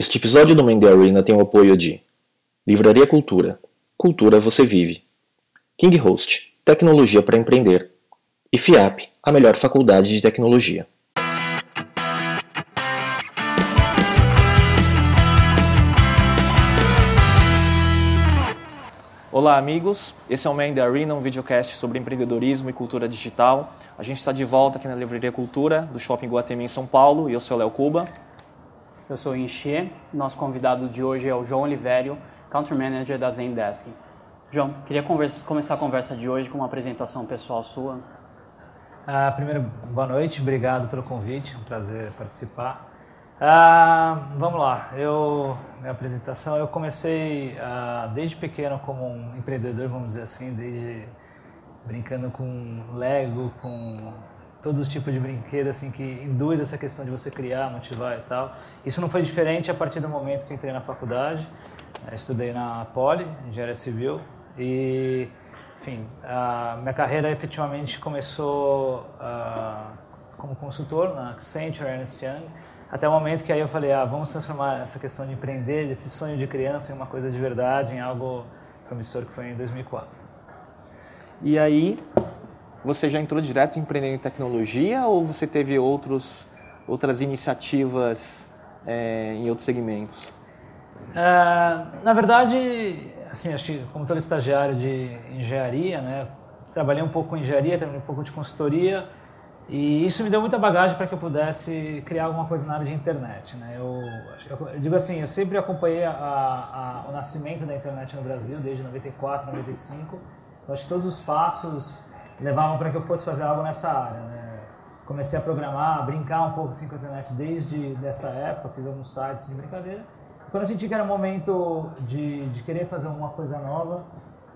Este episódio do Mendy Arena tem o apoio de Livraria Cultura. Cultura você vive. King Host, tecnologia para empreender. E FIAP, a melhor faculdade de tecnologia. Olá, amigos. Esse é o Man the Arena, um videocast sobre empreendedorismo e cultura digital. A gente está de volta aqui na Livraria Cultura, do Shopping Guatemi, em São Paulo, e eu sou o Léo Cuba. Eu sou Enxê. Nosso convidado de hoje é o João Olivério, Country Manager da Zendesk. João, queria conversa, começar a conversa de hoje com uma apresentação pessoal sua. Ah, primeiro, boa noite, obrigado pelo convite, é um prazer participar. Ah, vamos lá, eu, minha apresentação, eu comecei ah, desde pequeno como um empreendedor, vamos dizer assim, desde brincando com Lego, com todos os tipos de brinquedos assim que induz essa questão de você criar, motivar e tal. Isso não foi diferente a partir do momento que entrei na faculdade. Estudei na Poli, engenharia civil e enfim, a minha carreira efetivamente começou uh, como consultor na Accenture, Ernst Young, até o momento que aí eu falei, ah, vamos transformar essa questão de empreender, esse sonho de criança em uma coisa de verdade, em algo promissor que foi em 2004. E aí, você já entrou direto em empreender em tecnologia ou você teve outros, outras iniciativas é, em outros segmentos? Uh, na verdade, assim, acho que como todo estagiário de engenharia, né, trabalhei um pouco com engenharia, trabalhei um pouco de consultoria e isso me deu muita bagagem para que eu pudesse criar alguma coisa na área de internet. Né? Eu, eu digo assim, eu sempre acompanhei a, a, o nascimento da internet no Brasil, desde 94, 95. Então, acho que todos os passos levavam para que eu fosse fazer algo nessa área. Né? Comecei a programar, a brincar um pouco assim, com a internet desde dessa época, fiz alguns sites de brincadeira. Quando eu senti que era momento de, de querer fazer alguma coisa nova,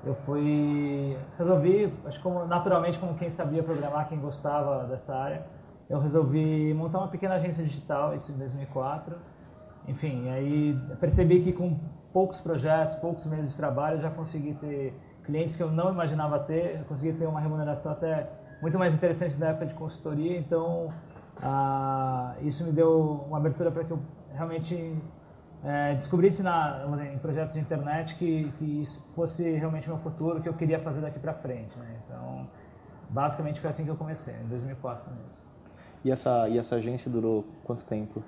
eu fui resolvi acho como naturalmente como quem sabia programar quem gostava dessa área eu resolvi montar uma pequena agência digital isso em 2004 enfim aí percebi que com poucos projetos poucos meses de trabalho eu já consegui ter clientes que eu não imaginava ter eu consegui ter uma remuneração até muito mais interessante na época de consultoria então ah, isso me deu uma abertura para que eu realmente é, descobrisse na, em projetos de internet que, que isso fosse realmente meu futuro, que eu queria fazer daqui para frente. Né? Então, basicamente foi assim que eu comecei, em 2004 mesmo. E essa, e essa agência durou quanto tempo?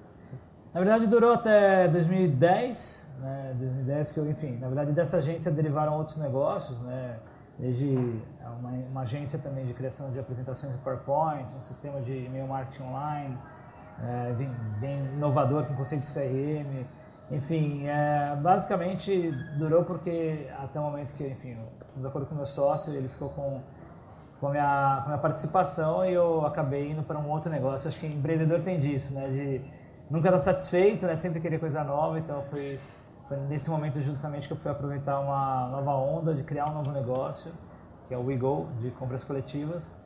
Na verdade, durou até 2010, né? 2010 que eu, enfim, na verdade dessa agência derivaram outros negócios, né? Desde uma, uma agência também de criação de apresentações em PowerPoint, um sistema de e-mail marketing online, é, bem, bem inovador com conceito de CRM, enfim, é, basicamente durou porque até o momento que, enfim, de acordo com o meu sócio, ele ficou com, com, a minha, com a minha participação e eu acabei indo para um outro negócio. Acho que empreendedor tem disso, né? De nunca estar satisfeito, né? Sempre querer coisa nova. Então foi, foi nesse momento justamente que eu fui aproveitar uma nova onda de criar um novo negócio, que é o WeGo, de compras coletivas.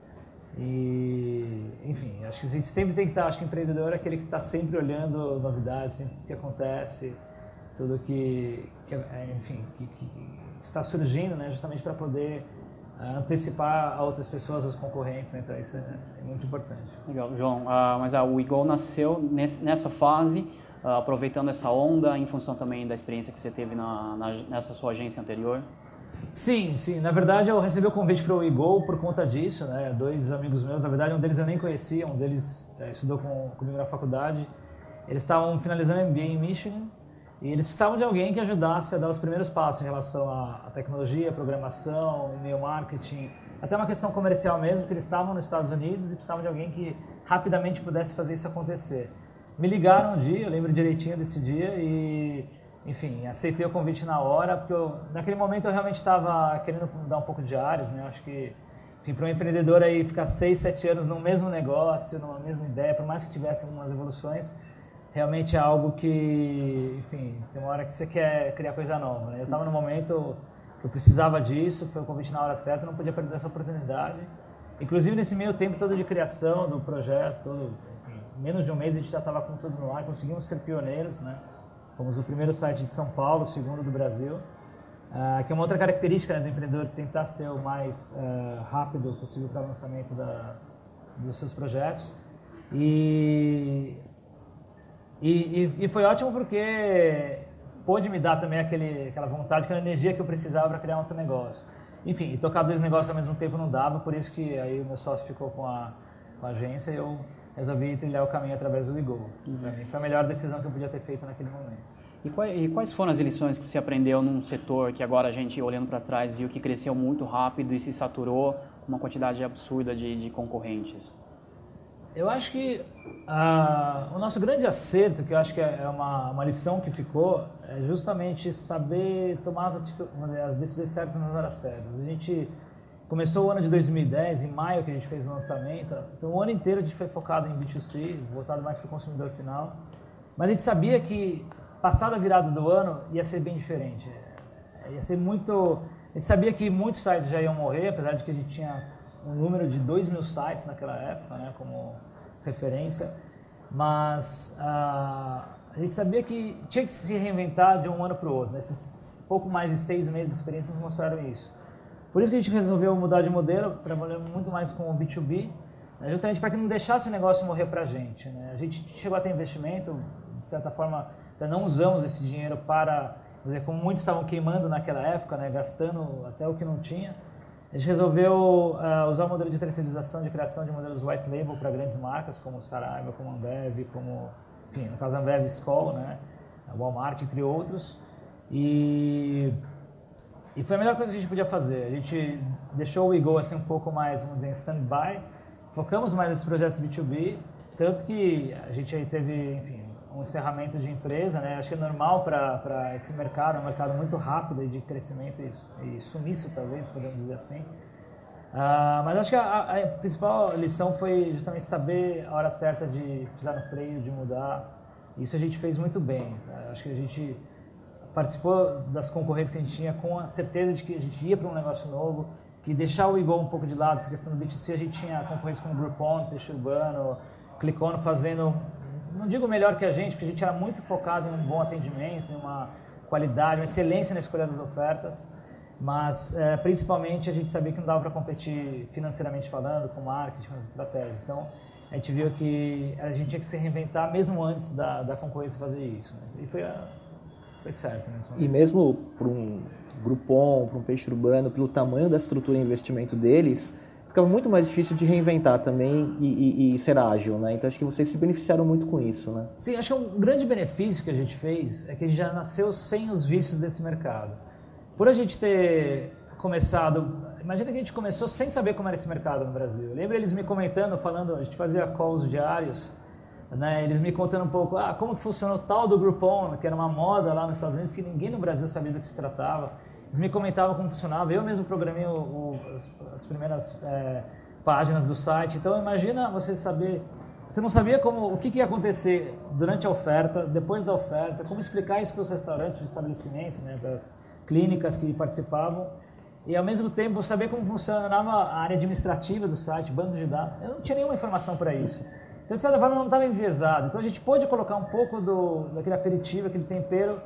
E, enfim, acho que a gente sempre tem que estar, acho que empreendedor é aquele que está sempre olhando novidades, sempre o que acontece, tudo que, que é, enfim, que, que, está surgindo, né, justamente para poder antecipar a outras pessoas, os concorrentes, né, então isso é, é, muito importante. Legal, João, uh, mas a WeGo nasceu nesse, nessa fase, uh, aproveitando essa onda, em função também da experiência que você teve na, na nessa sua agência anterior? Sim, sim. Na verdade, eu recebi o convite para o WeGo por conta disso, né? Dois amigos meus, na verdade, um deles eu nem conhecia, um deles é, estudou com, comigo na faculdade. Eles estavam finalizando MBA em Michigan e eles precisavam de alguém que ajudasse a dar os primeiros passos em relação à, tecnologia, programação, e-mail marketing, até uma questão comercial mesmo, que eles estavam nos Estados Unidos e precisavam de alguém que rapidamente pudesse fazer isso acontecer. Me ligaram um dia, eu lembro direitinho desse dia e enfim, aceitei o convite na hora, porque eu, naquele momento eu realmente estava querendo mudar um pouco de áreas, né? Eu acho que, enfim, para um empreendedor aí ficar seis, sete anos no mesmo negócio, numa mesma ideia, por mais que tivesse algumas evoluções, realmente é algo que, enfim, tem uma hora que você quer criar coisa nova, né? Eu estava no momento que eu precisava disso, foi o convite na hora certa, não podia perder essa oportunidade. Inclusive nesse meio tempo todo de criação do projeto, todo, enfim, menos de um mês a gente já estava com tudo no ar, conseguimos ser pioneiros, né? Fomos o primeiro site de São Paulo, o segundo do Brasil, uh, que é uma outra característica né, do empreendedor tentar ser o mais uh, rápido possível para o lançamento da, dos seus projetos. E E, e, e foi ótimo porque pôde me dar também aquele, aquela vontade, aquela energia que eu precisava para criar outro negócio. Enfim, tocar dois negócios ao mesmo tempo não dava, por isso que aí o meu sócio ficou com a, com a agência e eu resolvi trilhar o caminho através do Igor. Uhum. foi a melhor decisão que eu podia ter feito naquele momento. E quais foram as lições que você aprendeu num setor que agora a gente, olhando para trás, viu que cresceu muito rápido e se saturou com uma quantidade absurda de, de concorrentes? Eu acho que uh, o nosso grande acerto, que eu acho que é uma, uma lição que ficou, é justamente saber tomar as, as decisões certas nas horas certas. A gente começou o ano de 2010, em maio que a gente fez o lançamento, então o ano inteiro a gente foi focado em B2C, voltado mais para o consumidor final, mas a gente sabia que passada a virada do ano ia ser bem diferente. Ia ser muito... A gente sabia que muitos sites já iam morrer, apesar de que a gente tinha um número de 2 mil sites naquela época, né, como referência, mas uh, a gente sabia que tinha que se reinventar de um ano para o outro. Nesses pouco mais de seis meses de experiência nos mostraram isso. Por isso que a gente resolveu mudar de modelo, trabalhando muito mais com o B2B, né, justamente para que não deixasse o negócio morrer para a gente. Né? A gente chegou a ter investimento, de certa forma, até não usamos esse dinheiro para, dizer, como muitos estavam queimando naquela época, né, gastando até o que não tinha, a gente resolveu uh, usar o modelo de terceirização, de criação de modelos white label para grandes marcas como Saraiva, como Ambev, como, enfim, no caso Ambev, Skoll, né, Walmart, entre outros. E, e foi a melhor coisa que a gente podia fazer. A gente deixou o Ego assim um pouco mais, vamos dizer, em stand-by, focamos mais nesses projetos B2B, tanto que a gente aí teve, enfim, um encerramento de empresa, né? Acho que é normal para esse mercado, é um mercado muito rápido de crescimento e, e sumiço, talvez, podemos dizer assim. Uh, mas acho que a, a, principal lição foi justamente saber a hora certa de pisar no freio, de mudar. Isso a gente fez muito bem. Tá? Acho que a gente participou das concorrências que a gente tinha com a certeza de que a gente ia para um negócio novo, que deixar o Igor um pouco de lado, essa questão do B2C, a gente tinha concorrência com o Groupon, Peixe Urbano, Clicon fazendo não digo melhor que a gente, porque a gente era muito focado em um bom atendimento, em uma qualidade, uma excelência na escolha das ofertas, mas é, principalmente a gente sabia que não dava para competir financeiramente falando, com marketing, com as estratégias. Então, a gente viu que a gente tinha que se reinventar mesmo antes da, da concorrência fazer isso. Né? E foi, foi certo. Mesmo. E mesmo para um Groupon, para um peixe urbano, pelo tamanho da estrutura e investimento deles, ficava muito mais difícil de reinventar também e, e, e, ser ágil, né? Então acho que vocês se beneficiaram muito com isso, né? Sim, acho que um grande benefício que a gente fez é que a gente já nasceu sem os vícios desse mercado. Por a gente ter começado, imagina que a gente começou sem saber como era esse mercado no Brasil. Lembra eles me comentando, falando, a gente fazia calls diários, né? Eles me contando um pouco, ah, como que funcionou tal do Groupon, que era uma moda lá nos Estados Unidos que ninguém no Brasil sabia do que se tratava. Eles me comentavam como funcionava. Eu mesmo programei o, o, as, as, primeiras é, páginas do site. Então imagina você saber, você não sabia como o que, que, ia acontecer durante a oferta, depois da oferta, como explicar isso para os restaurantes, para os estabelecimentos, né, para as clínicas que participavam. E ao mesmo tempo saber como funcionava a área administrativa do site, banco de dados. Eu não tinha nenhuma informação para isso. Então, de certa forma, não estava enviesado. Então, a gente pôde colocar um pouco do, daquele aperitivo, aquele tempero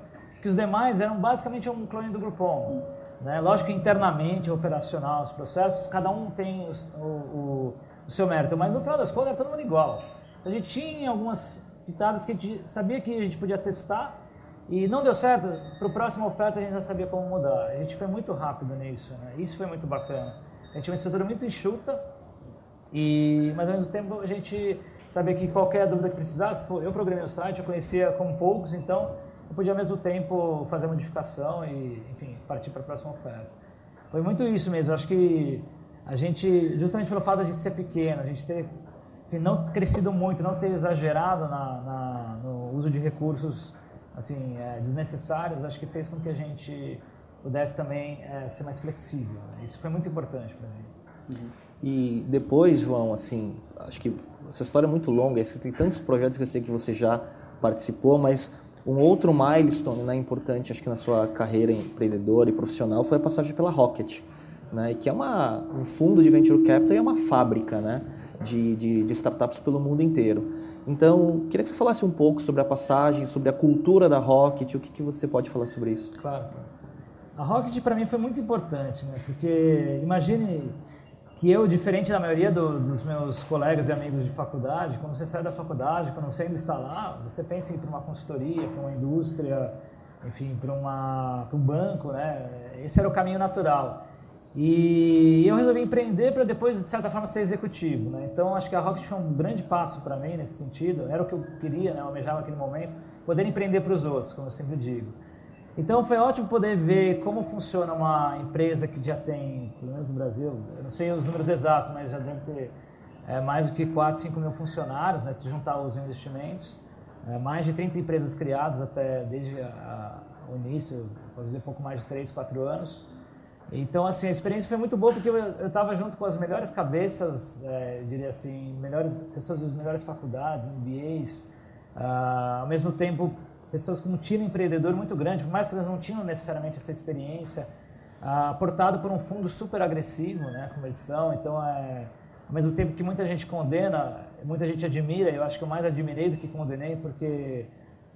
que os demais eram basicamente um clone do Groupon. Né? Lógico que internamente, operacional, os processos, cada um tem o, o, o, seu mérito, mas no final das contas era todo mundo igual. A gente tinha algumas pitadas que a gente sabia que a gente podia testar e não deu certo, para a próxima oferta a gente já sabia como mudar. A gente foi muito rápido nisso, né? isso foi muito bacana. A gente tinha uma estrutura muito enxuta, e, mas ao mesmo tempo a gente sabia que qualquer dúvida que precisasse, pô, eu programei o site, eu conhecia como poucos, então eu podia ao mesmo tempo fazer a modificação e, enfim, partir para a próxima oferta. Foi muito isso mesmo. Eu acho que a gente, justamente pelo fato de a gente ser pequeno, a gente ter enfim, não crescido muito, não ter exagerado na, na no uso de recursos assim é, desnecessários, acho que fez com que a gente pudesse também é, ser mais flexível. Né? Isso foi muito importante para mim. Uhum. E depois, João, assim, acho que essa história é muito longa, tem tantos projetos que eu sei que você já participou, mas um outro milestone né, importante, acho que na sua carreira empreendedora e profissional, foi a passagem pela Rocket, né, que é uma, um fundo de venture capital e é uma fábrica né, de, de, de startups pelo mundo inteiro. Então, queria que você falasse um pouco sobre a passagem, sobre a cultura da Rocket, o que, que você pode falar sobre isso? Claro. A Rocket para mim foi muito importante, né? porque imagine que eu, diferente da maioria do, dos meus colegas e amigos de faculdade, quando você sai da faculdade, quando você ainda está lá, você pensa em ir para uma consultoria, para uma indústria, enfim, para, uma, para um banco, né? Esse era o caminho natural. E eu resolvi empreender para depois, de certa forma, ser executivo. Né? Então, acho que a Rocket foi um grande passo para mim nesse sentido. Era o que eu queria, né? eu almejava naquele momento, poder empreender para os outros, como eu sempre digo. Então, foi ótimo poder ver como funciona uma empresa que já tem, pelo menos no Brasil, eu não sei os números exatos, mas já deve ter é, mais do que 4, 5 mil funcionários, né? se juntar os investimentos. É, mais de 30 empresas criadas até desde a, a, o início, posso dizer, pouco mais de 3, 4 anos. Então, assim, a experiência foi muito boa porque eu estava junto com as melhores cabeças, é, diria assim, melhores pessoas das melhores faculdades, MBAs, ah, ao mesmo tempo pessoas com um tiro empreendedor muito grande, por mais que elas não tinham necessariamente essa experiência, ah, aportado por um fundo super agressivo, né, como eles são. Então, é, ao mesmo tempo que muita gente condena, muita gente admira, eu acho que eu mais admirei do que condenei, porque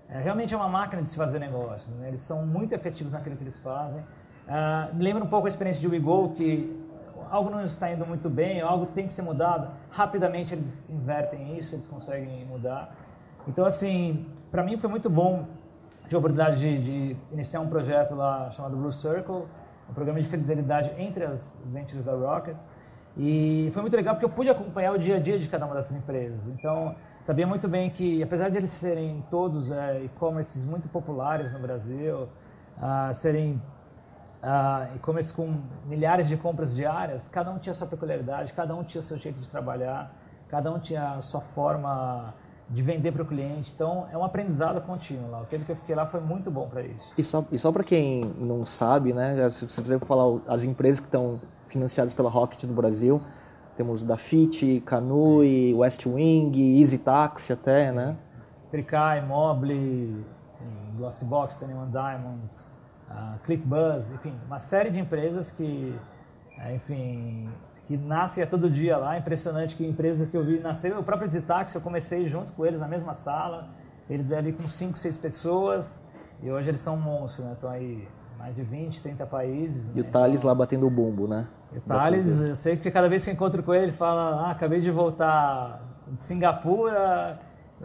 é, realmente é uma máquina de se fazer negócios. Né? Eles são muito efetivos naquilo que eles fazem. Me lembra um pouco a experiência de WeGo, que algo não está indo muito bem, algo tem que ser mudado, rapidamente eles invertem isso, eles conseguem mudar. Então, assim, para mim foi muito bom ter a oportunidade de, de, iniciar um projeto lá chamado Blue Circle, um programa de fidelidade entre as ventures da Rocket. E foi muito legal porque eu pude acompanhar o dia a dia de cada uma dessas empresas. Então, sabia muito bem que, apesar de eles serem todos é, e-commerces muito populares no Brasil, uh, serem uh, e-commerce com milhares de compras diárias, cada um tinha sua peculiaridade, cada um tinha seu jeito de trabalhar, cada um tinha a sua forma de vender para o cliente. Então, é um aprendizado contínuo lá. O tempo que eu fiquei lá foi muito bom para isso. E só, e só para quem não sabe, né, se você falar as empresas que estão financiadas pela Rocket do Brasil, temos da Fit, Canui, West Wing, Easy Taxi até, sim, né? Sim. Tricai, Mobile, Glossbox, 21 Diamonds, uh, ClickBuzz, enfim, uma série de empresas que, eh, enfim, que nascem a todo dia lá. Impressionante que empresas que eu vi nascer. O próprio Zitax, eu comecei junto com eles na mesma sala. Eles ali com 5, 6 pessoas. E hoje eles são um monstro, né? Estão aí mais de 20, 30 países. E né? o Thales lá batendo o bumbo, né? E o Thales, eu sei que cada vez que eu encontro com ele, ele fala: Ah, acabei de voltar de Singapura.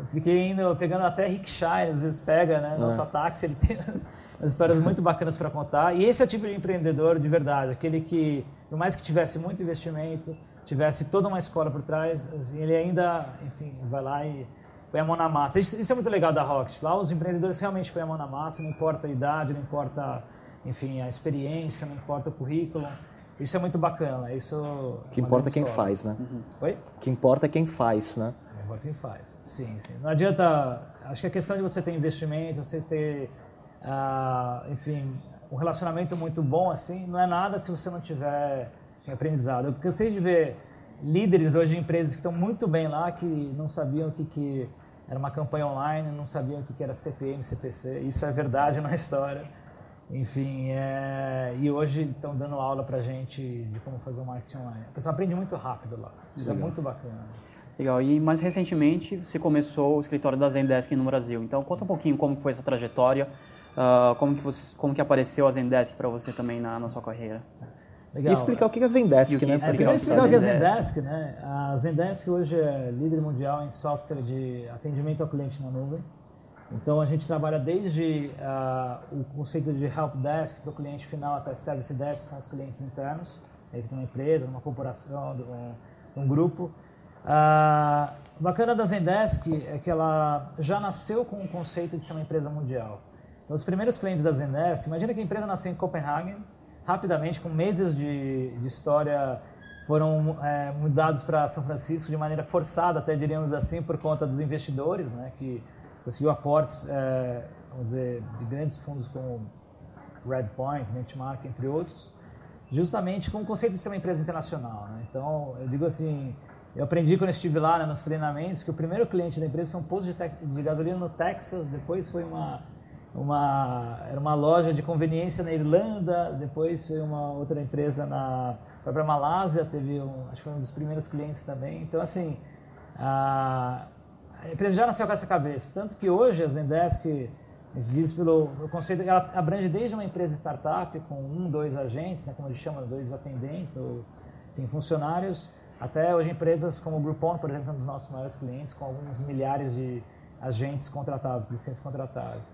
Fiquei indo, pegando até rickshaw, às vezes pega, né? Nosso é. táxi, ele tem umas histórias muito bacanas para contar. E esse é o tipo de empreendedor de verdade, aquele que, por mais que tivesse muito investimento, tivesse toda uma escola por trás, assim, ele ainda, enfim, vai lá e põe a mão na massa. Isso, isso, é muito legal da Rocket. Lá os empreendedores realmente põem a mão na massa, não importa a idade, não importa, enfim, a experiência, não importa o currículo. Isso é muito bacana. Isso o que importa é quem escola. faz, né? Uhum. Oi? Que importa é quem faz, né? Importa é quem faz. Sim, sim. Não adianta. Acho que a questão de você ter investimento, você ter ah, enfim, um relacionamento muito bom assim, não é nada se você não tiver aprendizado. Eu cansei de ver líderes hoje de empresas que estão muito bem lá, que não sabiam o que, que era uma campanha online, não sabiam o que, que era CPM, CPC. Isso é verdade na história. Enfim, é... e hoje estão dando aula para gente de como fazer um marketing online. A pessoa aprende muito rápido lá. Isso é Legal. é muito bacana. Legal. E mais recentemente você começou o escritório da Zendesk no Brasil. Então conta um pouquinho como foi essa trajetória, Uh, como, que você, como que apareceu a Zendesk para você também na, na sua carreira? Legal. E explicar o que é a Zendesk, né? É, primeiro explicar o que é a Zendesk, né? A Zendesk hoje é líder mundial em software de atendimento ao cliente na nuvem. Então a gente trabalha desde uh, o conceito de help desk para o cliente final até service desk, são os clientes internos, dentro de uma empresa, de uma corporação, de um, de um grupo. Uh, o bacana da Zendesk é que ela já nasceu com o conceito de ser uma empresa mundial. Então, os primeiros clientes da Zendesk, imagina que a empresa nasceu em Copenhague, rapidamente, com meses de, de história, foram é, mudados para São Francisco de maneira forçada, até diríamos assim, por conta dos investidores, né, que conseguiu aportes, é, vamos dizer, de grandes fundos como Redpoint, Benchmark, entre outros, justamente com o conceito de ser uma empresa internacional. Né? Então, eu digo assim, eu aprendi quando estive lá né, nos treinamentos que o primeiro cliente da empresa foi um posto de, de gasolina no Texas, depois foi uma uma, era uma loja de conveniência na Irlanda, depois foi uma outra empresa na foi para a Malásia, teve um, acho que foi um dos primeiros clientes também. Então assim, a, a empresa já nasceu com essa cabeça, tanto que hoje a Zendesk diz pelo conceito ela abrange desde uma empresa startup com um, dois agentes, né, como gente chama, dois atendentes ou enfim, funcionários, até hoje empresas como o Groupon, por exemplo, é um dos nossos maiores clientes, com alguns milhares de agentes contratados, licenças contratadas.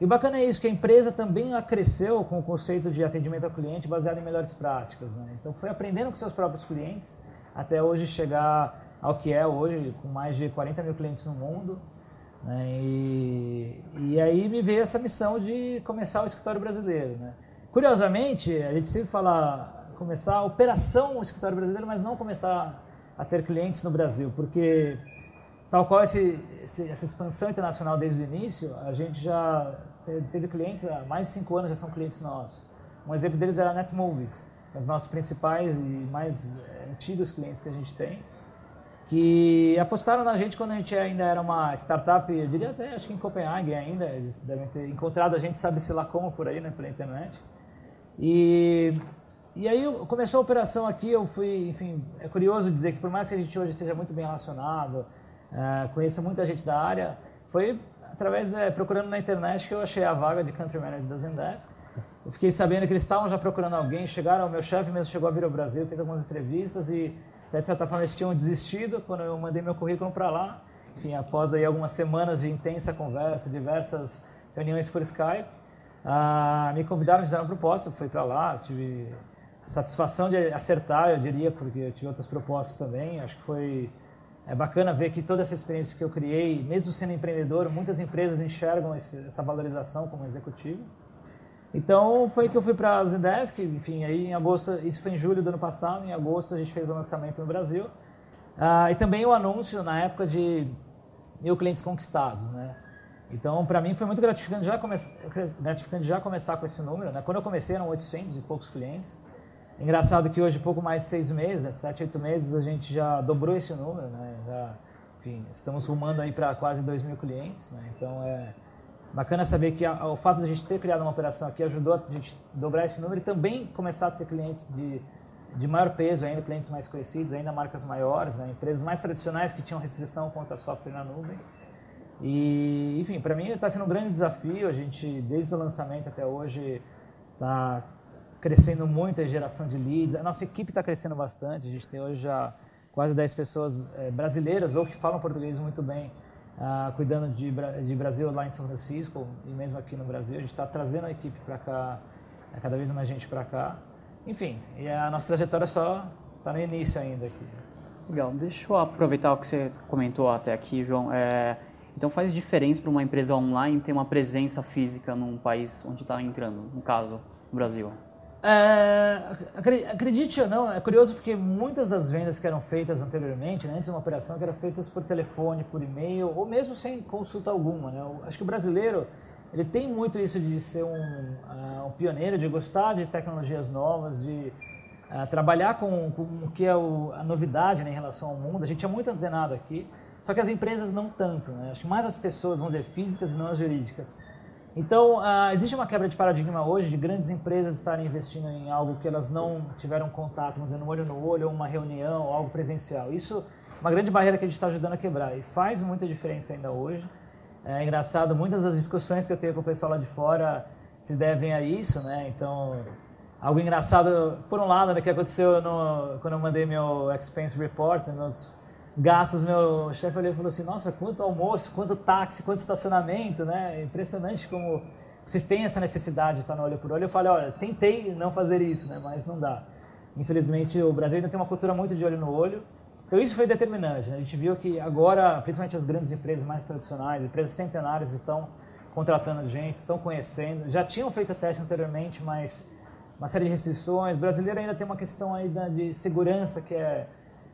E o bacana é isso, que a empresa também cresceu com o conceito de atendimento ao cliente baseado em melhores práticas. Né? Então foi aprendendo com seus próprios clientes até hoje chegar ao que é hoje, com mais de 40 mil clientes no mundo. Né? E, e aí me veio essa missão de começar o escritório brasileiro. Né? Curiosamente, a gente sempre fala começar a operação o escritório brasileiro, mas não começar a ter clientes no Brasil, porque tal qual esse, essa expansão internacional desde o início, a gente já teve clientes, há mais de cinco anos já são clientes nossos. Um exemplo deles era a NetMovies, é os nossos principais e mais é, antigos clientes que a gente tem, que apostaram na gente quando a gente ainda era uma startup, eu diria até, acho que em Copenhague ainda, eles devem ter encontrado a gente, sabe-se lá como, por aí, né, pela internet. E, e aí começou a operação aqui, eu fui, enfim, é curioso dizer que por mais que a gente hoje seja muito bem relacionado, uh, conheça muita gente da área, foi através, é, procurando na internet, que eu achei a vaga de Country Manager da Zendesk. Eu fiquei sabendo que eles estavam já procurando alguém, chegaram, o meu chefe mesmo chegou a vir ao Brasil, fez algumas entrevistas e, de certa forma, eles tinham desistido quando eu mandei meu currículo para lá. Enfim, após aí algumas semanas de intensa conversa, diversas reuniões por Skype, ah, me convidaram, me fizeram uma proposta, fui para lá, tive satisfação de acertar, eu diria, porque eu tive outras propostas também. Acho que foi é bacana ver que toda essa experiência que eu criei, mesmo sendo empreendedor, muitas empresas enxergam esse, essa valorização como executivo. Então foi que eu fui para a Zendesk, enfim, aí em agosto, isso foi em julho do ano passado, em agosto a gente fez o lançamento no Brasil. Ah, e também o anúncio na época de mil clientes conquistados, né? Então, para mim foi muito gratificante já, come... gratificante já começar com esse número. Né? Quando eu comecei eram 800 e poucos clientes. Engraçado que hoje, pouco mais de seis meses, né, sete, oito meses, a gente já dobrou esse número, né? Já, enfim, estamos rumando aí para quase 2 mil clientes, né? Então é bacana saber que a, o fato de a gente ter criado uma operação aqui ajudou a gente dobrar esse número e também começar a ter clientes de, de maior peso, ainda clientes mais conhecidos, ainda marcas maiores, né? Empresas mais tradicionais que tinham restrição contra software na nuvem. E, enfim, para mim está sendo um grande desafio. A gente, desde o lançamento até hoje, está crescendo muito a geração de leads. A nossa equipe está crescendo bastante. A gente tem hoje já quase 10 pessoas é, brasileiras ou que falam português muito bem, uh, cuidando de, de Brasil lá em São Francisco e mesmo aqui no Brasil. A gente está trazendo a equipe para cá, é, cada vez mais gente para cá. Enfim, e a nossa trajetória só está no início ainda aqui. Legal. Deixa eu aproveitar o que você comentou até aqui, João. É, então faz diferença para uma empresa online ter uma presença física num país onde está entrando, no caso, no Brasil? É, acredite ou não, é curioso porque muitas das vendas que eram feitas anteriormente, né, antes de uma operação, eram feitas por telefone, por e-mail, ou mesmo sem consulta alguma. Né? Eu acho que o brasileiro ele tem muito isso de ser um, uh, um pioneiro, de gostar de tecnologias novas, de uh, trabalhar com, com, o que é o, a novidade né, em relação ao mundo. A gente é muito antenado aqui, só que as empresas não tanto. Né? Acho que mais as pessoas, vão dizer, físicas e não as jurídicas. Então, uh, existe uma quebra de paradigma hoje de grandes empresas estarem investindo em algo que elas não tiveram contato, vamos dizer, no olho no olho, ou uma reunião, ou algo presencial. Isso é uma grande barreira que a gente está ajudando a quebrar e faz muita diferença ainda hoje. É engraçado, muitas das discussões que eu tenho com o pessoal lá de fora se devem a isso, né? Então, algo engraçado, por um lado, né, que aconteceu no, quando eu mandei meu expense report, né, meus gastos, meu chefe olhou e falou assim, nossa, quanto almoço, quanto táxi, quanto estacionamento, né? É impressionante como vocês têm essa necessidade de estar no olho por olho. Eu falei, olha, tentei não fazer isso, né? Mas não dá. Infelizmente, o Brasil ainda tem uma cultura muito de olho no olho. Então isso foi determinante. Né? A gente viu que agora, principalmente as grandes empresas mais tradicionais, empresas centenárias estão contratando gente, estão conhecendo. Já tinham feito teste anteriormente, mas uma série de restrições. O brasileiro ainda tem uma questão aí de segurança que é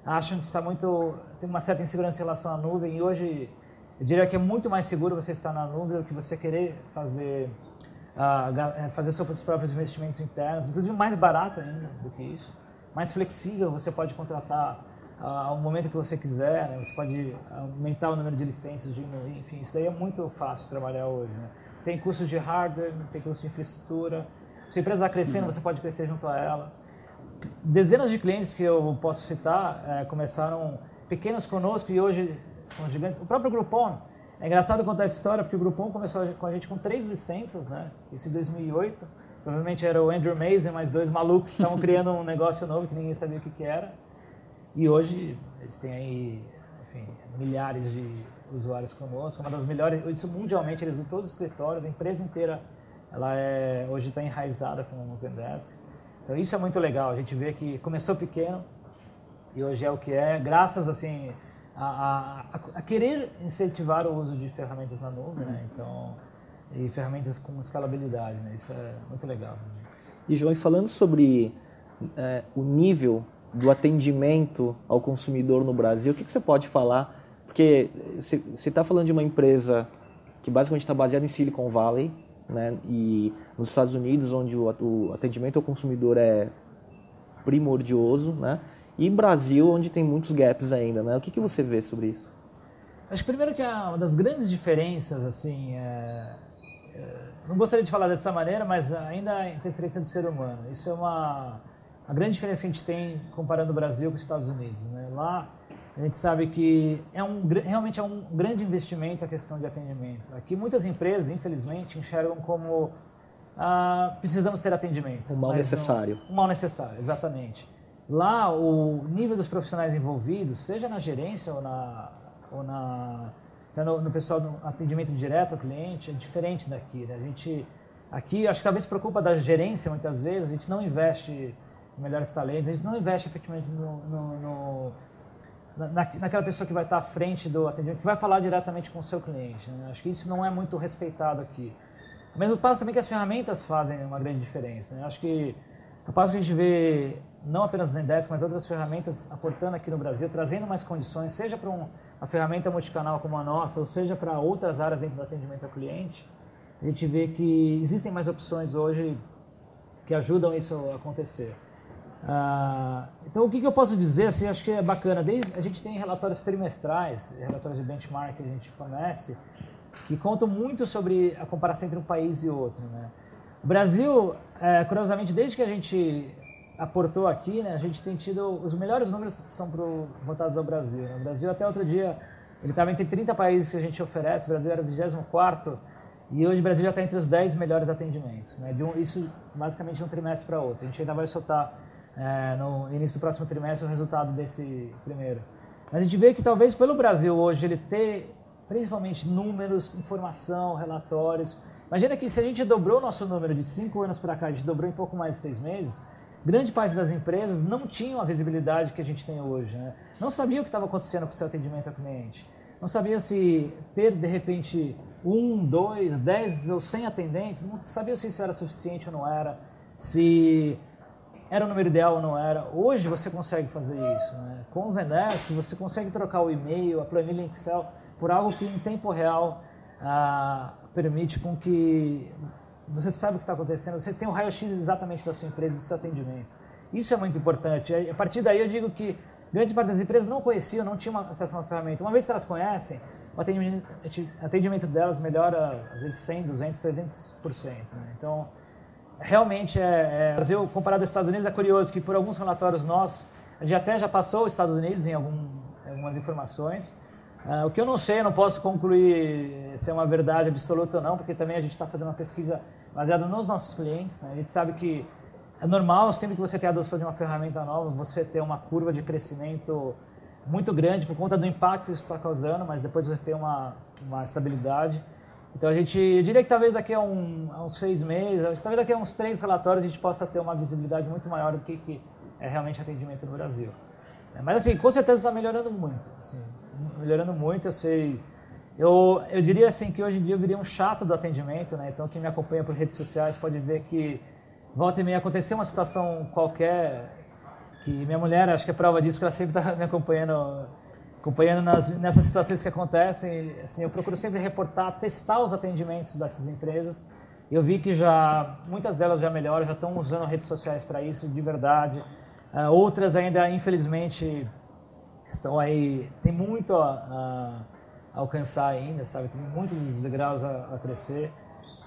acham que está muito tem uma certa insegurança em relação à nuvem e hoje eu diria que é muito mais seguro você estar na nuvem do que você querer fazer uh, fazer seus próprios investimentos internos, inclusive mais barato ainda do que isso, mais flexível, você pode contratar uh, ao momento que você quiser, né? você pode aumentar o número de licenças, diminuir, enfim, isso daí é muito fácil de trabalhar hoje. Né? Tem custos de hardware, tem custos de infraestrutura, se a empresa está crescendo, uhum. você pode crescer junto a ela dezenas de clientes que eu posso citar é, começaram pequenos conosco e hoje são gigantes. O próprio Groupon, é engraçado contar essa história porque o Groupon começou com a gente com três licenças, né? Isso em 2008. Provavelmente era o Andrew Mason mais dois malucos que estavam criando um negócio novo que ninguém sabia o que, que era. E hoje eles têm aí, enfim, milhares de usuários conosco. Uma das melhores, isso mundialmente eles usam todos os escritórios, a empresa inteira, ela é, hoje está enraizada com o Zendesk. Então isso é muito legal. A gente vê que começou pequeno e hoje é o que é, graças assim a, a, a querer incentivar o uso de ferramentas na nuvem, né? Então e ferramentas com escalabilidade, né? Isso é muito legal. E João, falando sobre é, o nível do atendimento ao consumidor no Brasil, o que, que você pode falar? Porque você está falando de uma empresa que basicamente está baseada em Silicon Valley, né? E nos Estados Unidos, onde o, atendimento ao consumidor é primordioso, né? E Brasil, onde tem muitos gaps ainda, né? O que, que você vê sobre isso? Acho que primeiro que uma das grandes diferenças, assim, é, é, não gostaria de falar dessa maneira, mas ainda a interferência do ser humano. Isso é uma a grande diferença que a gente tem comparando o Brasil com os Estados Unidos, né? Lá a gente sabe que é um, realmente é um grande investimento a questão de atendimento. Aqui muitas empresas, infelizmente, enxergam como ah, precisamos ter atendimento. Um mal necessário. Não, um mal necessário, exatamente. Lá, o nível dos profissionais envolvidos, seja na gerência ou na, ou na no, no pessoal do atendimento direto ao cliente, é diferente daqui. Né? A gente, aqui, acho que talvez por culpa da gerência, muitas vezes, a gente não investe em melhores talentos, a gente não investe efetivamente no, no, no na, naquela pessoa que vai estar à frente do atendimento, que vai falar diretamente com o seu cliente. Né? Acho que isso não é muito respeitado aqui. O mesmo passo também que as ferramentas fazem uma grande diferença. Né? Acho que o passo que a gente vê não apenas Zendesk, mas outras ferramentas aportando aqui no Brasil, trazendo mais condições, seja para um, uma ferramenta multicanal como a nossa, ou seja para outras áreas dentro do atendimento ao cliente, a gente vê que existem mais opções hoje que ajudam isso a acontecer. Ah, então, o que, que, eu posso dizer? Assim, acho que é bacana. Desde, a gente tem relatórios trimestrais, relatórios de benchmark que a gente fornece, que contam muito sobre a comparação entre um país e outro. Né? O Brasil, é, curiosamente, desde que a gente aportou aqui, né, a gente tem tido os melhores números são pro, voltados ao Brasil. Né? O Brasil até outro dia ele estava entre 30 países que a gente oferece, o Brasil era o 24 e hoje o Brasil já está entre os 10 melhores atendimentos. Né? Um, isso basicamente de um trimestre para outro. A gente ainda vai soltar é, no início do próximo trimestre o resultado desse primeiro. Mas a gente vê que talvez pelo Brasil hoje ele ter principalmente números, informação, relatórios. Imagina que se a gente dobrou o nosso número de 5 anos para cá, a gente dobrou em pouco mais de 6 meses, grande parte das empresas não tinham a visibilidade que a gente tem hoje. Né? Não sabiam o que estava acontecendo com o seu atendimento ao cliente. Não sabiam se ter, de repente, um, dois, dez ou cem atendentes, não sabiam se isso era suficiente ou não era, se era o número ideal ou não era. Hoje você consegue fazer isso. Né? Com o Zendesk, você consegue trocar o e-mail, a planilha Excel, por algo que em tempo real ah, permite com que você sabe o que está acontecendo, você tem um raio-x exatamente da sua empresa, do seu atendimento. Isso é muito importante. A partir daí eu digo que grande parte das empresas não conheciam, não tinham acesso a uma ferramenta. Uma vez que elas conhecem, o atendimento, atendimento delas melhora às vezes 100, 200, 300%. Né? Então, realmente, é, é, Brasil comparado aos Estados Unidos, é curioso que por alguns relatórios nossos, a gente até já passou os Estados Unidos em algum, algumas informações, Uh, o que eu não sei, eu não posso concluir se é uma verdade absoluta ou não, porque também a gente está fazendo uma pesquisa baseada nos nossos clientes. Né? A gente sabe que é normal, sempre que você tem a adoção de uma ferramenta nova, você ter uma curva de crescimento muito grande por conta do impacto que isso está causando, mas depois você tem uma, uma estabilidade. Então a gente, eu diria que talvez daqui a, um, a uns seis meses, talvez daqui a uns três relatórios a gente possa ter uma visibilidade muito maior do que, que é realmente atendimento no Brasil. Mas assim, com certeza está melhorando muito. Assim, melhorando muito, eu sei. Eu, eu diria assim que hoje em dia eu viria um chato do atendimento, né? Então quem me acompanha por redes sociais pode ver que volta e meia aconteceu uma situação qualquer que minha mulher, acho que é prova disso, porque ela sempre está me acompanhando, acompanhando nas, nessas situações que acontecem. Assim, eu procuro sempre reportar, testar os atendimentos dessas empresas. Eu vi que já muitas delas já melhoram, já estão usando redes sociais para isso de verdade. Uh, outras ainda, infelizmente, estão aí, tem muito a, a alcançar ainda, sabe? Tem muitos degraus a, a crescer.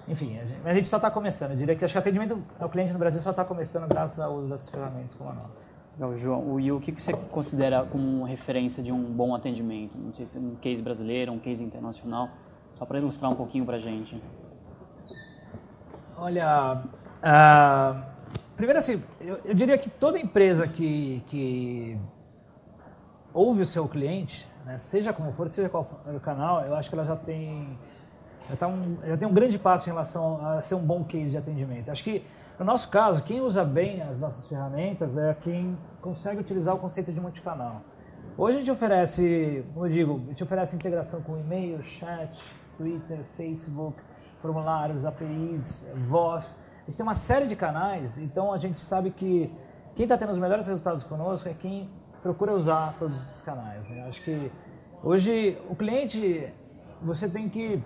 Enfim, a gente, mas a gente só está começando. Eu diria que acho que atendimento ao cliente no Brasil só está começando graças ao uso dessas ferramentas como a nossa. Legal, João. E o que você considera como referência de um bom atendimento? Não sei se é um case brasileiro, um case internacional, só para ilustrar um pouquinho para a gente. Olha, Ah, primeiro assim, eu, eu, diria que toda empresa que, que ouve o seu cliente, né, seja como for, seja qual for o canal, eu acho que ela já tem já, tá um, já tem um grande passo em relação a ser um bom case de atendimento. Acho que no nosso caso, quem usa bem as nossas ferramentas é quem consegue utilizar o conceito de multicanal. Hoje a gente oferece, como eu digo, a gente oferece integração com e-mail, chat, Twitter, Facebook, formulários, APIs, voz. A gente tem uma série de canais, então a gente sabe que quem está tendo os melhores resultados conosco é quem procura usar todos esses canais. Né? Acho que hoje o cliente, você tem que,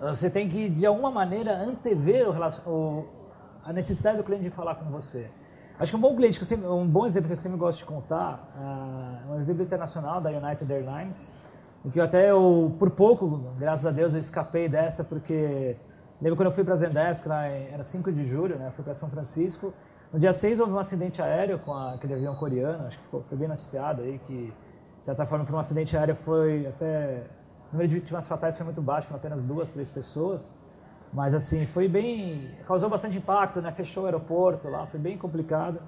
você tem que de alguma maneira antever o, a necessidade do cliente de falar com você. Acho que um bom cliente, que sempre, um bom exemplo que eu sempre gosto de contar, uh, um exemplo internacional da United Airlines, em que eu até eu, por pouco, graças a Deus, eu escapei dessa, porque lembro quando eu fui para Zendesk, lá, era 5 de julho, né, fui para São Francisco, no dia 6 houve um acidente aéreo com a, aquele avião coreano, acho que ficou, foi bem noticiado aí, que de certa forma por um acidente aéreo foi até, o número de vítimas fatais foi muito baixo, foram apenas duas, três pessoas, mas assim, foi bem. causou bastante impacto, né? Fechou o aeroporto lá, foi bem complicado.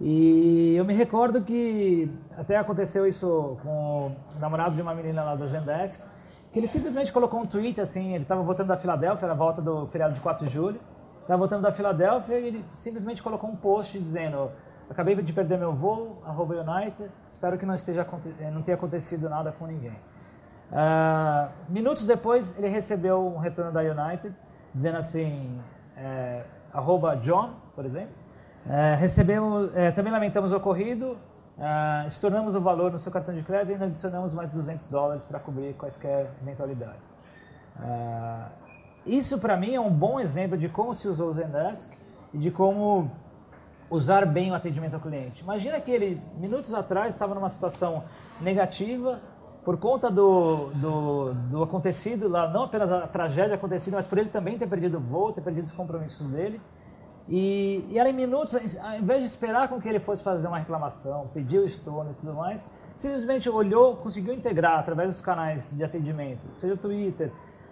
E eu me recordo que até aconteceu isso com o namorado de uma menina lá da Zendesk, que ele simplesmente colocou um tweet assim, ele estava voltando da Filadélfia, na volta do feriado de 4 de julho, estava voltando da Filadélfia e ele simplesmente colocou um post dizendo acabei de perder meu voo, arroba United, espero que não, esteja, não tenha acontecido nada com ninguém. Uh, minutos depois, ele recebeu um retorno da United, dizendo assim, é, John, por exemplo, é, recebemos, é, também lamentamos o ocorrido, é, estornamos o valor no seu cartão de crédito e ainda adicionamos mais 200 dólares para cobrir quaisquer eventualidades. É, isso para mim é um bom exemplo de como se usou o Zendesk e de como usar bem o atendimento ao cliente. Imagina que ele, minutos atrás, estava numa situação negativa, por conta do, do, do, acontecido lá, não apenas a tragédia acontecida, mas por ele também ter perdido o voo, ter perdido os compromissos dele. E, e era em minutos, ao invés de esperar com que ele fosse fazer uma reclamação, pedir o estorno e tudo mais, simplesmente olhou, conseguiu integrar através dos canais de atendimento, seja o Twitter,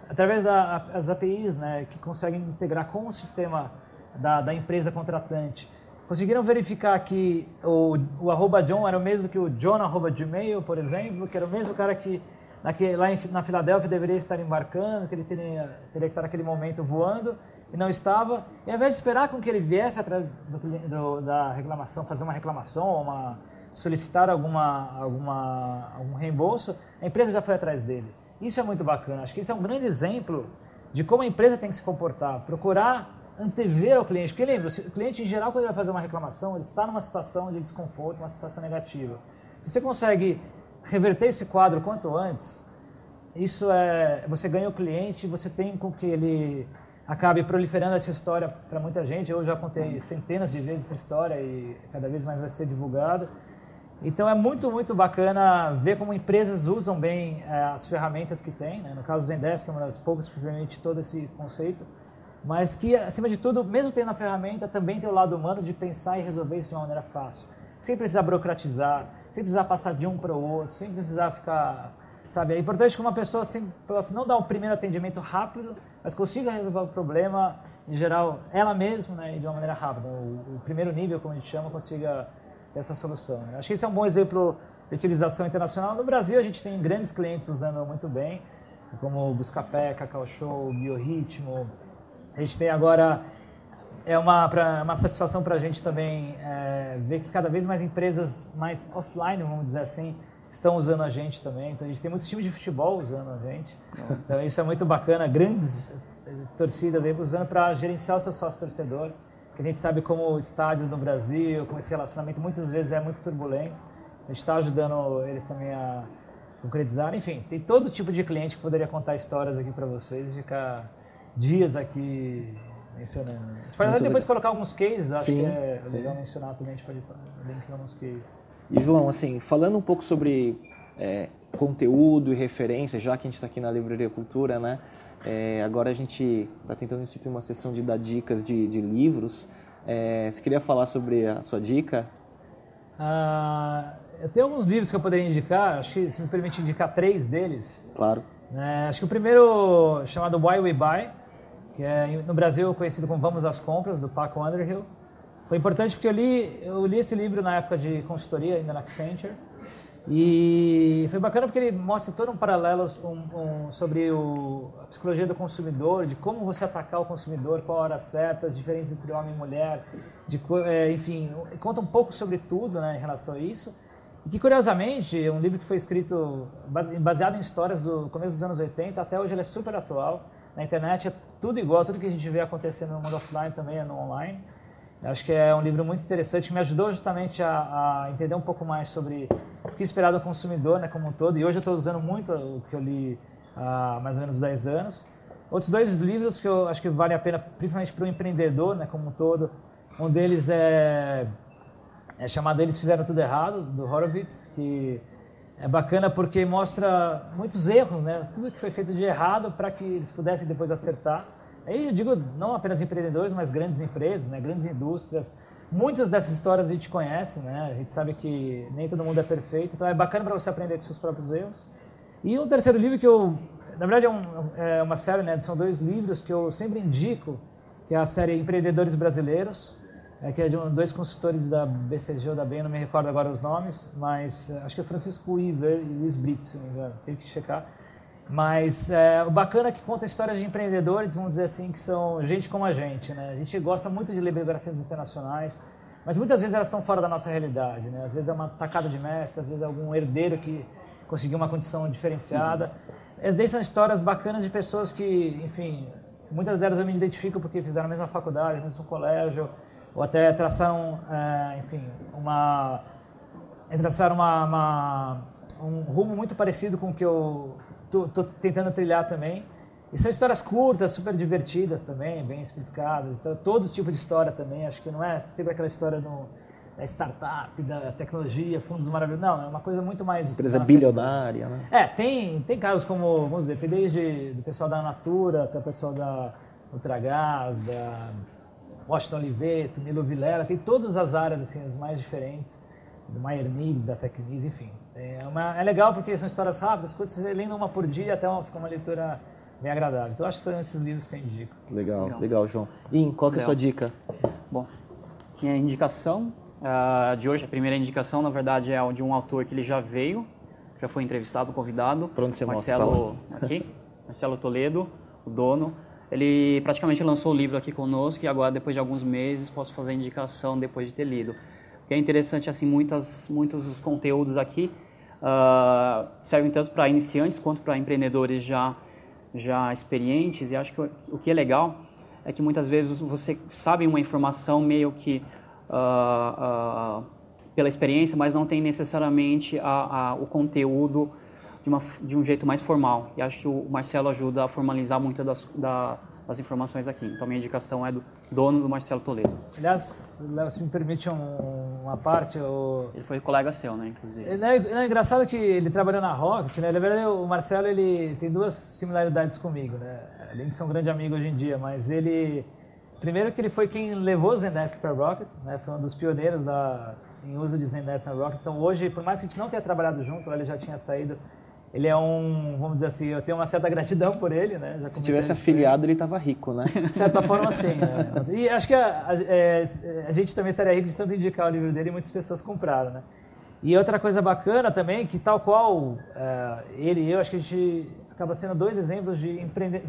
através das APIs, né, que conseguem integrar com o sistema da, da empresa contratante, Conseguiram verificar que o, o arroba John era o mesmo que o John arroba Gmail, por exemplo, que era o mesmo cara que naquele, lá em, na Filadélfia deveria estar embarcando, que ele teria, teria que estar naquele momento voando e não estava. E ao invés de esperar com que ele viesse atrás do, do, da reclamação, fazer uma reclamação, uma, solicitar alguma, alguma, algum reembolso, a empresa já foi atrás dele. Isso é muito bacana. Acho que isso é um grande exemplo de como a empresa tem que se comportar. Procurar antever ao cliente. Porque lembra, o cliente em geral, quando ele vai fazer uma reclamação, ele está numa situação de desconforto, uma situação negativa. Se você consegue reverter esse quadro quanto antes, isso é, você ganha o cliente, você tem com que ele acabe proliferando essa história para muita gente. Eu já contei centenas de vezes essa história e cada vez mais vai ser divulgado. Então é muito, muito bacana ver como empresas usam bem é, as ferramentas que tem. Né? No caso do Zendesk, é uma das poucas que permite todo esse conceito mas que, acima de tudo, mesmo tendo a ferramenta, também tem o lado humano de pensar e resolver isso de uma maneira fácil. Sem precisar burocratizar, sem precisar passar de um para o outro, sem precisar ficar. Sabe, é importante que uma pessoa assim, possa não dar um primeiro atendimento rápido, mas consiga resolver o problema, em geral, ela mesma, né, de uma maneira rápida. O, o primeiro nível, como a gente chama, consiga ter essa solução. Né? Acho que esse é um bom exemplo de utilização internacional. No Brasil, a gente tem grandes clientes usando muito bem, como Buscapé, Cacau Show, Biorritmo, a gente tem agora é uma, pra, uma satisfação para a gente também é, ver que cada vez mais empresas mais offline, vamos dizer assim, estão usando a gente também. Então a gente tem muitos times de futebol usando a gente. Então isso é muito bacana. Grandes eh, torcidas aí usando para gerenciar o seu sócio torcedor. Que a gente sabe como estádios no Brasil, como esse relacionamento muitas vezes é muito turbulento. A gente está ajudando eles também a concretizar. Enfim, tem todo tipo de cliente que poderia contar histórias aqui para vocês e ficar dias aqui mencionando. A gente pode depois legal. colocar alguns cases, acho sim, que é sim. legal mencionar também, a gente pode linkar alguns cases. E João, assim, falando um pouco sobre é, conteúdo e referência, já que a gente está aqui na Livraria Cultura, né? É, agora a gente está tentando instituir uma sessão de dar dicas de, de livros. É, você queria falar sobre a sua dica? Ah, eu tenho alguns livros que eu poderia indicar, acho que se me permite indicar três deles. Claro. É, acho que o primeiro, chamado Why We Buy, que é no Brasil conhecido como Vamos às Compras, do Paco Underhill. Foi importante porque eu li, eu li esse livro na época de consultoria, ainda na Accenture, e foi bacana porque ele mostra todo um paralelo um, um, sobre o, a psicologia do consumidor, de como você atacar o consumidor, qual a hora certa, as diferenças entre homem e mulher, de, é, enfim, conta um pouco sobre tudo né, em relação a isso. E que, curiosamente, é um livro que foi escrito baseado em histórias do começo dos anos 80, até hoje ele é super atual. Na internet é tudo igual, tudo que a gente vê acontecendo no mundo offline também é no online. Acho que é um livro muito interessante que me ajudou justamente a, a entender um pouco mais sobre o que esperar do consumidor né, como um todo. E hoje eu estou usando muito o que eu li há mais ou menos 10 anos. Outros dois livros que eu acho que vale a pena, principalmente para o empreendedor né, como um todo. Um deles é é chamado Eles Fizeram Tudo Errado, do Horowitz, que é bacana porque mostra muitos erros, né? tudo que foi feito de errado para que eles pudessem depois acertar. Aí eu digo não apenas empreendedores, mas grandes empresas, né? grandes indústrias. Muitas dessas histórias a gente conhece, né? a gente sabe que nem todo mundo é perfeito, então é bacana para você aprender com seus próprios erros. E um terceiro livro que eu, na verdade é, um, é uma série, né? são dois livros que eu sempre indico, que é a série Empreendedores Brasileiros, é que é de um, dois consultores da BCG ou da BEM, não me recordo agora os nomes, mas é, acho que é Francisco Weaver e Luiz Brito, se não me engano, tenho que checar. Mas é, o bacana é que conta histórias de empreendedores, vamos dizer assim, que são gente como a gente, né? A gente gosta muito de ler biografias internacionais, mas muitas vezes elas estão fora da nossa realidade, né? Às vezes é uma tacada de mestre, às vezes é algum herdeiro que conseguiu uma condição diferenciada. Essas daí são histórias bacanas de pessoas que, enfim, muitas delas eu me identifico porque fizeram a mesma faculdade, o mesmo colégio, ou até traçaram, é, enfim, uma, traçaram uma, uma, um rumo muito parecido com o que eu estou tentando trilhar também. E são histórias curtas, super divertidas também, bem explicadas. Então, todo tipo de história também. Acho que não é sempre aquela história no, da startup, da tecnologia, fundos maravilhosos. Não, é uma coisa muito mais... Empresa bilionária, né? É, tem, tem casos como, vamos dizer, tem desde do pessoal da Natura até o pessoal da Ultragás, da Washington Oliveto, Milo Vilela, tem todas as áreas assim as mais diferentes, do Maier Mig, da Tecnis, enfim. É, uma, é legal porque são histórias rápidas, quando você lendo uma por dia, até uma, fica uma leitura bem agradável. Então acho que são esses livros que eu indico. Legal, legal, legal João. E qual que é a sua dica? Bom, minha indicação uh, de hoje, a primeira indicação, na verdade, é de um autor que ele já veio, já foi entrevistado, convidado. Para onde você Marcelo, mostra? aqui, Marcelo Toledo, o dono. Ele praticamente lançou o livro aqui conosco e agora, depois de alguns meses, posso fazer a indicação depois de ter lido. O que é interessante, assim, muitas, muitos dos conteúdos aqui uh, servem tanto para iniciantes quanto para empreendedores já, já experientes. E acho que o, que é legal é que muitas vezes você sabe uma informação meio que uh, uh, pela experiência, mas não tem necessariamente a, a, o conteúdo de, uma, de um jeito mais formal. E acho que o Marcelo ajuda a formalizar muitas das, da, das informações aqui. Então, minha indicação é do dono do Marcelo Toledo. Aliás, Léo, se me permite um, uma parte... Eu... Ele foi colega seu, né, inclusive. É, é, é, engraçado que ele trabalhou na Rocket, né? Na verdade, o Marcelo ele tem duas similaridades comigo, né? Além de ser um grande amigo hoje em dia, mas ele... Primeiro que ele foi quem levou o Zendesk para a Rocket, né? Foi um dos pioneiros da, em uso de Zendesk na Rocket. Então, hoje, por mais que a gente não tenha trabalhado junto, ele já tinha saído ele é um, vamos dizer assim, eu tenho uma certa gratidão por ele, né? Se tivesse afiliado, ele estava rico, né? De certa forma, sim. Né? E acho que a, a, é, a, gente também estaria rico de tanto indicar o livro dele e muitas pessoas compraram, né? E outra coisa bacana também, que tal qual uh, ele e eu, acho que a gente acaba sendo dois exemplos de, empreende,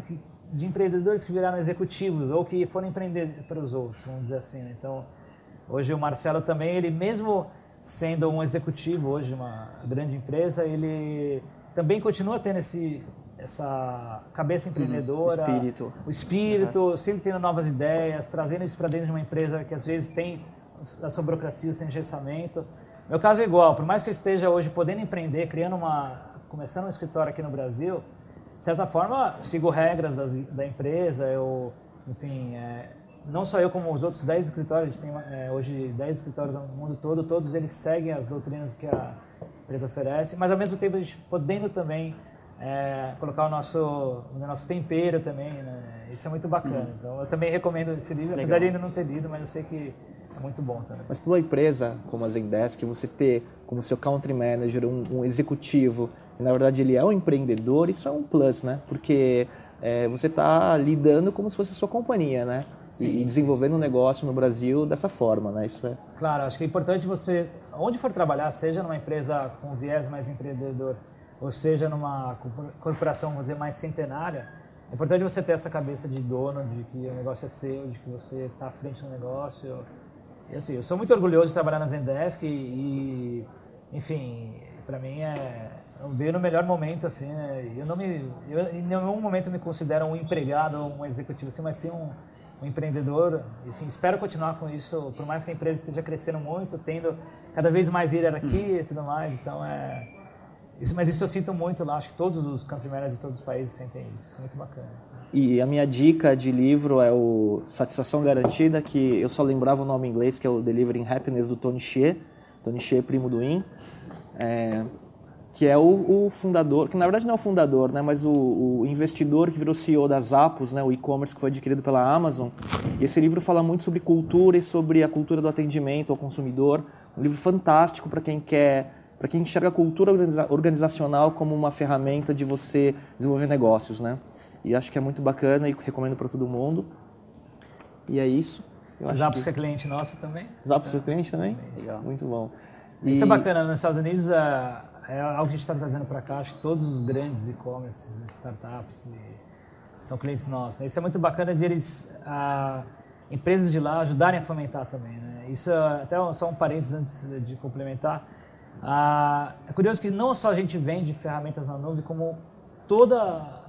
de empreendedores que viraram executivos ou que foram empreender para os outros, vamos dizer assim. Né? Então, hoje o Marcelo também, ele mesmo sendo um executivo hoje, uma grande empresa, ele também continua tendo esse, essa cabeça uhum. empreendedora, uhum, o espírito, o espírito uhum. sempre tendo novas ideias, trazendo isso para dentro de uma empresa que às vezes tem a sua burocracia, o seu engessamento. Meu caso é igual, por mais que eu esteja hoje podendo empreender, criando uma, começando um escritório aqui no Brasil, de certa forma sigo regras das, da empresa, eu, enfim, é, não só eu como os outros 10 escritórios, a gente tem é, hoje 10 escritórios no mundo todo, todos eles seguem as doutrinas que a empresa oferece, mas ao mesmo tempo a gente podendo também é, colocar o nosso, o nosso tempero também, né? Isso é muito bacana. Uhum. Então eu também recomendo esse livro, Legal. apesar de ainda não ter lido, mas eu sei que é muito bom também. Mas para uma empresa como a Zendesk, você ter como seu country manager um, um executivo, na verdade ele é um empreendedor, isso é um plus, né? Porque é, você está lidando como se fosse a sua companhia, né? Sim, e desenvolvendo um negócio no Brasil dessa forma, né? Isso é. Claro, acho que é importante você, onde for trabalhar, seja numa empresa com viés mais empreendedor, ou seja numa corporação, vamos dizer, mais centenária, é importante você ter essa cabeça de dono, de que o negócio é seu, de que você está à frente do negócio. E assim, eu sou muito orgulhoso de trabalhar na Zendesk e, e enfim, para mim é veio no melhor momento assim né? eu não me eu em nenhum momento me considero um empregado ou um executivo assim mas sim um, um, empreendedor. Enfim espero continuar com isso por mais que a empresa esteja crescendo muito tendo cada vez mais hierarquia hum. e tudo mais. Então é isso mas isso eu sinto muito lá. Acho que todos os country managers de todos os países sentem isso. Isso é muito bacana. E a minha dica de livro é o Satisfação Garantida que eu só lembrava o nome em inglês que é o Delivering Happiness do Tony Xie. Tony Xie primo do In é, que é o, o, fundador, que na verdade não é o fundador, né, mas o, o investidor que virou CEO da Zappos, né, o e-commerce que foi adquirido pela Amazon. E esse livro fala muito sobre cultura e sobre a cultura do atendimento ao consumidor. Um livro fantástico para quem quer, para quem enxerga a cultura organizacional como uma ferramenta de você desenvolver negócios, né? E acho que é muito bacana e recomendo para todo mundo. E é isso. Zappos que... é cliente nosso também. Zappos é cliente também? Legal. Muito bom. E... Isso é bacana. Nos Estados Unidos, é, é algo que a gente está trazendo para cá. Acho que todos os grandes e-commerces, startups, são clientes nossos. Isso é muito bacana de eles, a, empresas de lá, ajudarem a fomentar também. Né? Isso é até só um parênteses antes de complementar. É curioso que não só a gente vende ferramentas na nuvem, como todas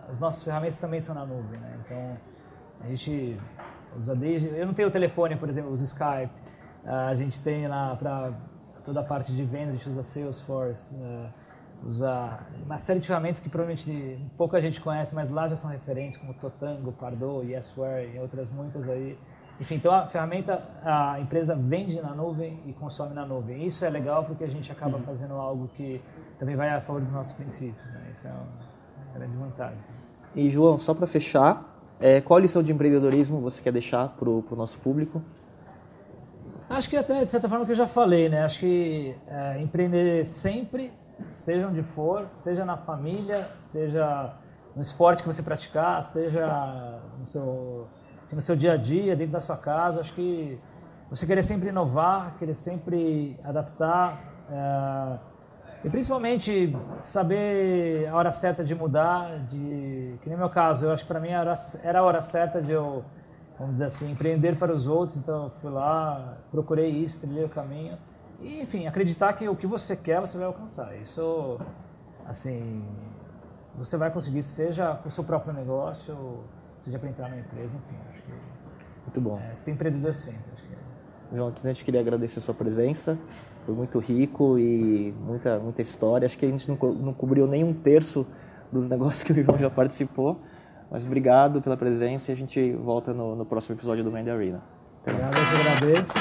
as nossas ferramentas também são na nuvem. Né? Então, a gente usa desde... Eu não tenho telefone, por exemplo, uso Skype. A gente tem lá para toda a parte de venda, a gente usa Salesforce, uh, usa uma série de ferramentas que provavelmente pouca gente conhece, mas lá já são referências, como Totango, Pardot, Yesware e outras muitas aí. Enfim, então a ferramenta, a empresa vende na nuvem e consome na nuvem. Isso é legal porque a gente acaba uhum. fazendo algo que também vai a favor dos nossos princípios. Né? Isso é uma grande vantagem. E João, só para fechar, é, qual lição de empreendedorismo você quer deixar para o nosso público? Acho que até, de certa forma, que eu já falei, né? Acho que é, empreender sempre, seja onde for, seja na família, seja no esporte que você praticar, seja no seu, no seu dia a dia, dentro da sua casa, acho que você querer sempre inovar, querer sempre adaptar, é, e principalmente saber a hora certa de mudar, de que no meu caso, eu acho que para mim era, era a hora certa de eu vamos dizer assim, empreender para os outros. Então, eu fui lá, procurei isso, trilhei o caminho. E, enfim, acreditar que o que você quer, você vai alcançar. Isso, assim, você vai conseguir, seja com o seu próprio negócio, seja para entrar na empresa, enfim, acho que... Muito bom. É, ser empreendedor sempre. Que... João, aqui a gente queria agradecer a sua presença. Foi muito rico e muita, muita história. Acho que a gente não, não cobriu nem um terço dos negócios que o João já participou. Mas obrigado pela presença e a gente volta no, no próximo episódio do Mandy Arena. Obrigado, eu que agradeço.